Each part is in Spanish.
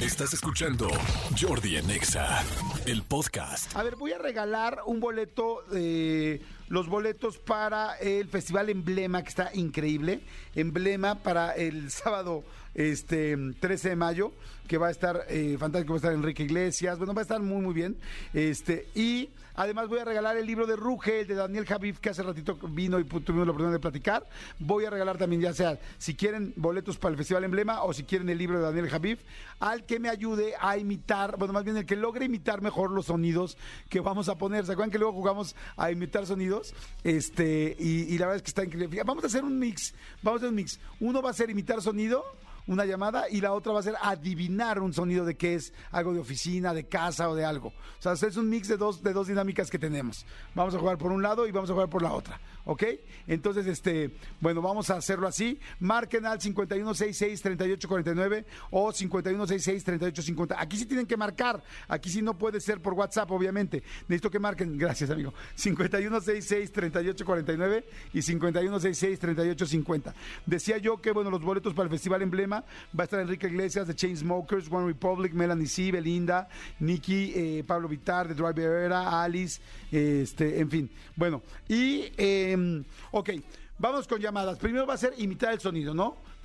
Estás escuchando Jordi Anexa, el podcast. A ver, voy a regalar un boleto, eh, los boletos para el Festival Emblema, que está increíble. Emblema para el sábado este 13 de mayo, que va a estar eh, fantástico, va a estar Enrique Iglesias, bueno, va a estar muy, muy bien. Este, y además voy a regalar el libro de Ruge, el de Daniel Javif, que hace ratito vino y tuvimos la oportunidad de platicar. Voy a regalar también, ya sea, si quieren boletos para el Festival Emblema o si quieren el libro de Daniel Javif, al que me ayude a imitar, bueno, más bien el que logre imitar mejor los sonidos que vamos a poner. ¿Se acuerdan que luego jugamos a imitar sonidos? Este, y, y la verdad es que está increíble. Vamos a hacer un mix, vamos a hacer un mix. Uno va a ser imitar sonido una llamada y la otra va a ser adivinar un sonido de qué es algo de oficina, de casa o de algo. O sea, es un mix de dos, de dos dinámicas que tenemos. Vamos a jugar por un lado y vamos a jugar por la otra. ¿Ok? Entonces, este, bueno, vamos a hacerlo así. Marquen al 5166-3849 o 5166-3850. Aquí sí tienen que marcar. Aquí sí no puede ser por WhatsApp, obviamente. Necesito que marquen. Gracias, amigo. 5166-3849 y 5166-3850. Decía yo que, bueno, los boletos para el Festival Emblema va a estar Enrique Iglesias de Chainsmokers, One Republic, Melanie C, Belinda, Nicky, eh, Pablo Vitar de Drive Era, Alice, este, en fin. Bueno, y, eh, ok, vamos con llamadas. Primero va a ser imitar el sonido, ¿no?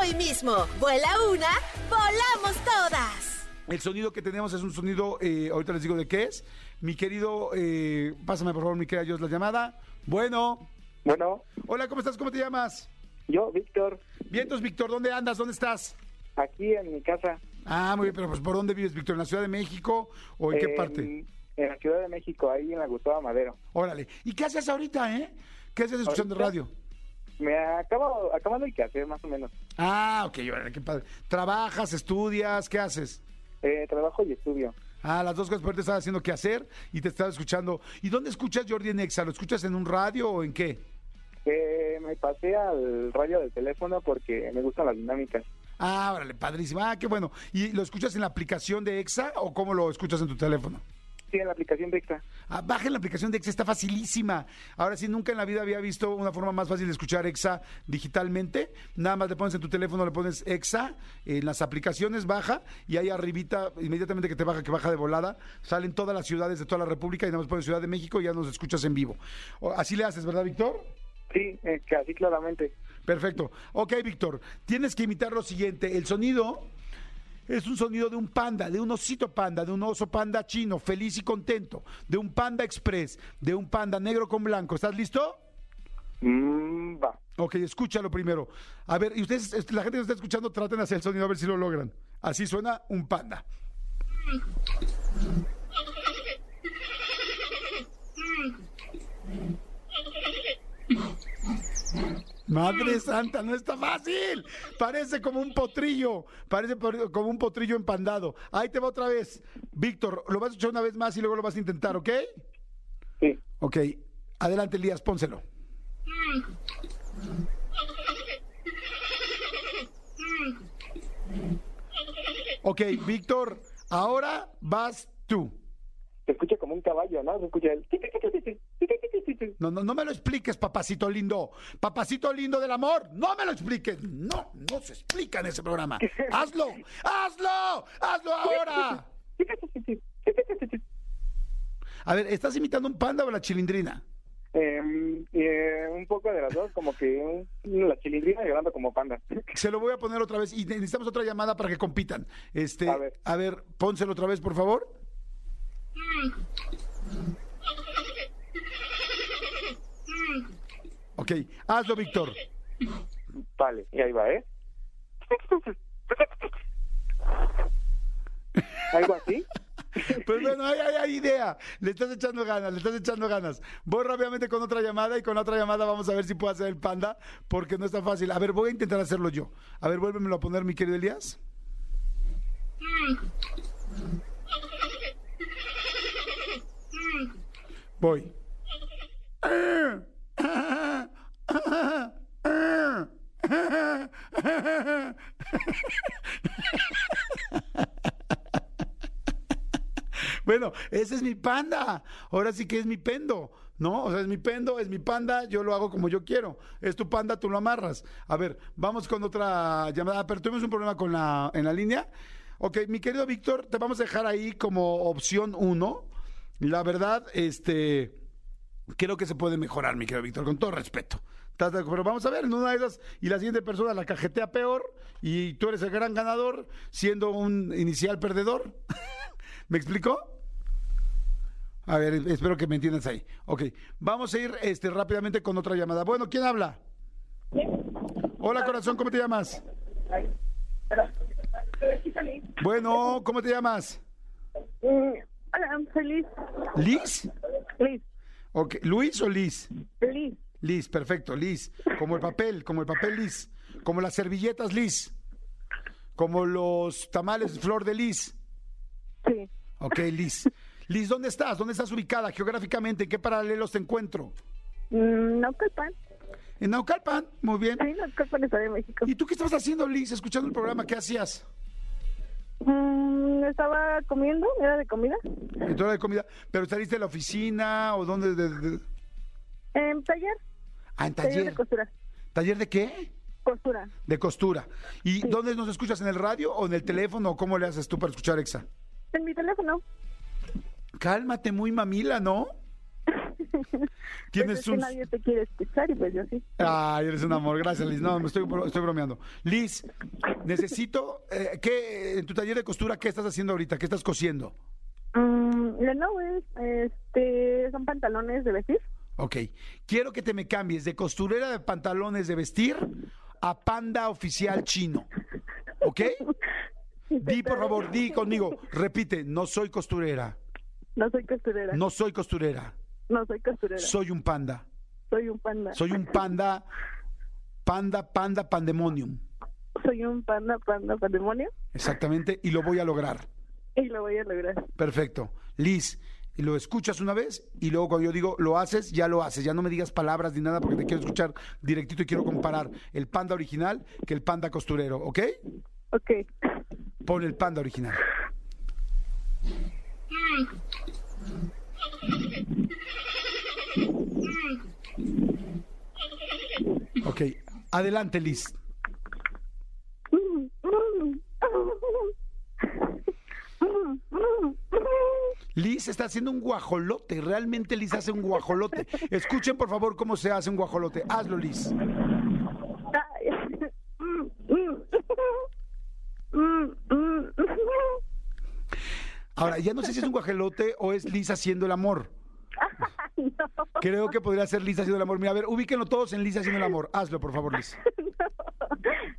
hoy mismo. Vuela una, volamos todas. El sonido que tenemos es un sonido, eh, ahorita les digo de qué es. Mi querido, eh, pásame por favor, mi querida Dios, la llamada. Bueno, Bueno, hola, ¿cómo estás? ¿Cómo te llamas? yo, Víctor, Vientos, Víctor, ¿dónde andas? ¿Dónde estás? aquí en mi casa. Ah, muy bien, pero pues ¿por dónde vives, Víctor? ¿En la Ciudad de México o en qué en- parte? En la Ciudad de México, ahí en la Gustavo Madero. Órale. ¿Y qué haces ahorita, eh? ¿Qué haces escuchando Ahorita- radio? Me acabo, acabando el quehacer, más o menos. Ah, ok, qué padre. ¿Trabajas, estudias? ¿Qué haces? Eh, trabajo y estudio. Ah, las dos cosas, pero te estás haciendo qué hacer y te estás escuchando. ¿Y dónde escuchas Jordi en Exa? ¿Lo escuchas en un radio o en qué? Eh, me pasé al radio del teléfono porque me gustan las dinámicas. Ah, órale, padrísimo. Ah, qué bueno. ¿Y lo escuchas en la aplicación de Exa o cómo lo escuchas en tu teléfono? Sí, en la aplicación de Extra. Ah, bajen la aplicación de Exa, está facilísima. Ahora sí, nunca en la vida había visto una forma más fácil de escuchar Exa digitalmente. Nada más le pones en tu teléfono, le pones Exa, en las aplicaciones baja y ahí arribita, inmediatamente que te baja, que baja de volada, salen todas las ciudades de toda la República y nada más pones Ciudad de México y ya nos escuchas en vivo. Así le haces, ¿verdad, Víctor? Sí, eh, casi claramente. Perfecto. Ok, Víctor, tienes que imitar lo siguiente. El sonido es un sonido de un panda, de un osito panda, de un oso panda chino, feliz y contento, de un panda express, de un panda negro con blanco. ¿Estás listo? Mm, va. Ok, escúchalo primero. A ver, y ustedes, este, la gente que está escuchando, traten de hacer el sonido a ver si lo logran. Así suena un panda. Madre santa, no está fácil. Parece como un potrillo. Parece como un potrillo empandado. Ahí te va otra vez. Víctor, lo vas a escuchar una vez más y luego lo vas a intentar, ¿ok? Sí. Ok. Adelante, Elías, pónselo. Ok, Víctor, ahora vas tú. Se escucha como un caballo, ¿no? Se escucha el... No, no, no me lo expliques, papacito lindo. Papacito lindo del amor, no me lo expliques. No, no se explica en ese programa. Hazlo, hazlo, hazlo ahora. A ver, ¿estás imitando un panda o la chilindrina? Eh, eh, un poco de las dos, como que la chilindrina llorando como panda. Se lo voy a poner otra vez y necesitamos otra llamada para que compitan. Este, A ver. a ver, pónselo otra vez, por favor. Ok, hazlo, Víctor. Vale, y ahí va, ¿eh? ¿Algo así? Pues bueno, hay, hay, hay idea. Le estás echando ganas, le estás echando ganas. Voy rápidamente con otra llamada y con otra llamada vamos a ver si puedo hacer el panda, porque no es tan fácil. A ver, voy a intentar hacerlo yo. A ver, vuélvemelo a poner, mi querido Elías. Voy. Ese es mi panda. Ahora sí que es mi pendo, ¿no? O sea, es mi pendo, es mi panda, yo lo hago como yo quiero. Es tu panda, tú lo amarras. A ver, vamos con otra llamada. Pero tuvimos un problema con la, en la línea. Ok, mi querido Víctor, te vamos a dejar ahí como opción uno. La verdad, este, creo que se puede mejorar, mi querido Víctor, con todo respeto. Pero vamos a ver, en una de esas, y la siguiente persona la cajetea peor, y tú eres el gran ganador, siendo un inicial perdedor. ¿Me explicó? A ver, espero que me entiendas ahí. Ok, vamos a ir este, rápidamente con otra llamada. Bueno, ¿quién habla? Hola, corazón, ¿cómo te llamas? Bueno, ¿cómo te llamas? Hola, feliz. ¿Liz? Liz. Ok, ¿Luis o Liz? Liz. Liz, perfecto, Liz. Como el papel, como el papel Liz. Como las servilletas Liz. Como los tamales Flor de Liz. Sí. Ok, Liz. Liz, ¿dónde estás? ¿Dónde estás ubicada geográficamente? ¿En qué paralelos te encuentro? Mm, No, Calpan. En Naucalpan, muy bien. Sí, no, Calpan, Estado de México. ¿Y tú qué estabas haciendo, Liz, escuchando el programa? ¿Qué hacías? Mm, estaba comiendo, era de comida. En tu hora de comida. ¿Pero saliste de la oficina o dónde? de- de- En taller. Ah, en Taller de taller. costura. ¿Taller de qué? Costura. De costura. ¿Y dónde nos escuchas? ¿En el radio o en el teléfono? ¿Cómo le haces tú para escuchar Exa? En mi teléfono. Cálmate, muy mamila, ¿no? Pues Tienes es que un... nadie te quiere escuchar y pues yo sí. Ay, eres un amor, gracias Liz. No, me estoy, estoy bromeando. Liz, necesito, eh, ¿qué, en tu taller de costura, qué estás haciendo ahorita? ¿Qué estás cosiendo? Mm, Lenovo, este, son pantalones de vestir. Ok, quiero que te me cambies de costurera de pantalones de vestir a panda oficial chino. ¿Ok? Di, por favor, di conmigo, repite, no soy costurera, No soy costurera. no soy costurera, No soy costurera. soy un panda, Soy un panda. soy un panda, panda, panda, pandemonium. Soy un panda, panda, patrimonio. Exactamente, y lo voy a lograr. Y lo voy a lograr. Perfecto. Liz, lo escuchas una vez y luego cuando yo digo lo haces, ya lo haces. Ya no me digas palabras ni nada porque te quiero escuchar directito y quiero comparar el panda original que el panda costurero, ¿ok? Ok. Pon el panda original. Ok, adelante Liz. Liz está haciendo un guajolote, realmente Liz hace un guajolote. Escuchen por favor cómo se hace un guajolote. Hazlo Liz. Ahora, ya no sé si es un guajolote o es Liz haciendo el amor. Creo que podría ser Liz haciendo el amor. Mira, a ver, ubíquenlo todos en Liz haciendo el amor. Hazlo, por favor, Liz.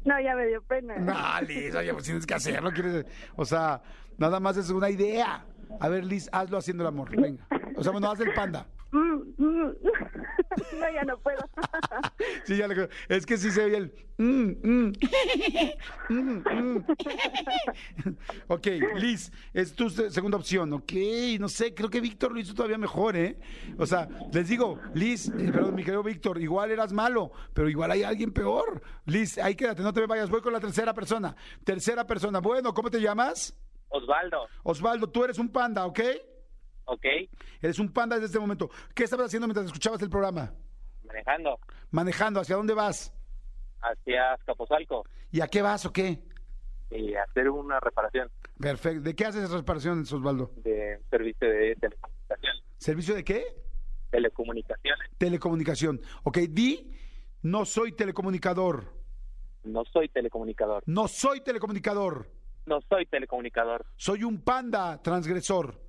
No, ya me dio pena. No, Liz, oye, pues tienes que hacerlo. ¿quieres? O sea, nada más es una idea. A ver, Liz, hazlo haciendo el amor. Venga. O sea, bueno, haz el panda. No, ya no puedo. Sí, ya le creo. Es que sí se oye el. mm, mm. Mm, mm. ok, Liz, es tu se- segunda opción. Ok, no sé, creo que Víctor lo hizo todavía mejor, ¿eh? O sea, les digo, Liz, eh, perdón, mi querido Víctor, igual eras malo, pero igual hay alguien peor. Liz, ahí quédate, no te me vayas. Voy con la tercera persona. Tercera persona. Bueno, ¿cómo te llamas? Osvaldo, Osvaldo, tú eres un panda, ¿ok? Ok, Eres un panda desde este momento. ¿Qué estabas haciendo mientras escuchabas el programa? manejando Manejando, ¿hacia dónde vas? hacia Azcapotzalco ¿Y a qué vas o qué? y hacer una reparación Perfecto. ¿De qué haces esa reparación, Osvaldo? de servicio de telecomunicación. ¿Servicio de qué? Telecomunicaciones. Telecomunicación. Ok, di, no soy telecomunicador. No soy telecomunicador. No soy telecomunicador. No soy telecomunicador. Soy un panda transgresor.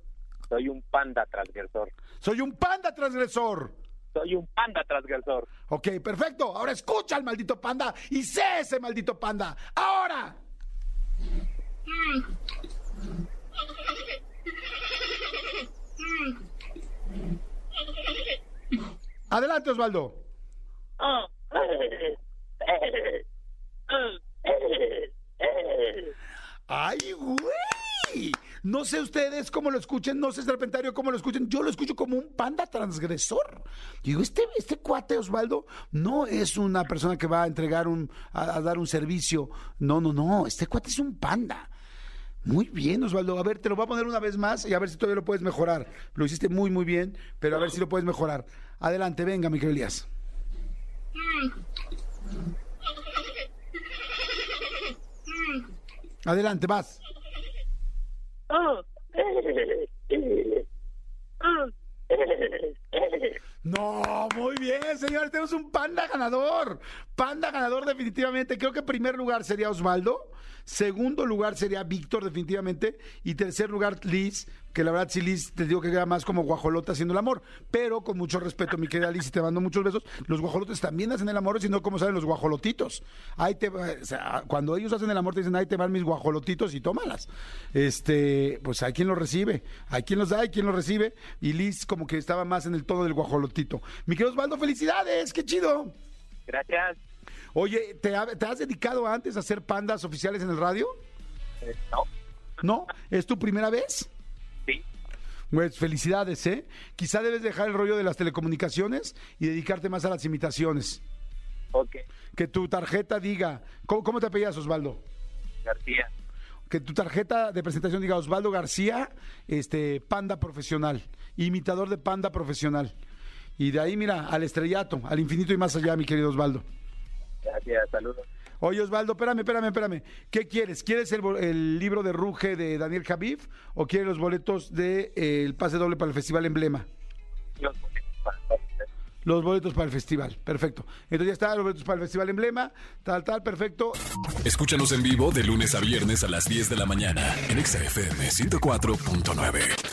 Soy un panda transgresor. Soy un panda transgresor. Soy un panda transgresor. Ok, perfecto. Ahora escucha al maldito panda y sé ese maldito panda. Ahora. Adelante, Osvaldo. ¡Ay, güey! No sé ustedes cómo lo escuchen, no sé Serpentario cómo lo escuchen. Yo lo escucho como un panda transgresor. Digo, este, este cuate Osvaldo no es una persona que va a entregar un, a, a dar un servicio. No, no, no. Este cuate es un panda. Muy bien, Osvaldo. A ver, te lo voy a poner una vez más y a ver si todavía lo puedes mejorar. Lo hiciste muy, muy bien, pero a ver si lo puedes mejorar. Adelante, venga, mi Elías. Adelante, vas. No, muy bien, señores. Tenemos un panda ganador. Panda ganador definitivamente. Creo que primer lugar sería Osvaldo. Segundo lugar sería Víctor definitivamente. Y tercer lugar Liz. Que la verdad sí Liz te digo que queda más como guajolota haciendo el amor. Pero con mucho respeto mi querida Liz y te mando muchos besos. Los guajolotes también hacen el amor, sino como saben los guajolotitos. Ahí te, o sea, cuando ellos hacen el amor te dicen, ahí te van mis guajolotitos y tómalas. Este, pues hay quien los recibe. Hay quien los da, hay quien los recibe. Y Liz como que estaba más en el tono del guajolotito. Mi querido Osvaldo, felicidades. Qué chido. Gracias. Oye, ¿te, ha- te has dedicado antes a hacer pandas oficiales en el radio? Eh, no. ¿No? ¿Es tu primera vez? Sí. Pues felicidades, ¿eh? Quizá debes dejar el rollo de las telecomunicaciones y dedicarte más a las imitaciones. Ok. Que tu tarjeta diga, ¿cómo, cómo te apellidas, Osvaldo? García. Que tu tarjeta de presentación diga Osvaldo García, este, panda profesional, imitador de panda profesional. Y de ahí, mira, al estrellato, al infinito y más allá, mi querido Osvaldo. Gracias. Saludos. Oye, Osvaldo, espérame, espérame, espérame. ¿Qué quieres? ¿Quieres el, el libro de Ruge de Daniel Javif o quieres los boletos del de, eh, el pase doble para el Festival Emblema? Los boletos para todos ustedes. Los boletos para el festival, perfecto. Entonces ya está, los boletos para el Festival Emblema, tal, tal, perfecto. Escúchanos en vivo de lunes a viernes a las 10 de la mañana en Exa FM 104.9.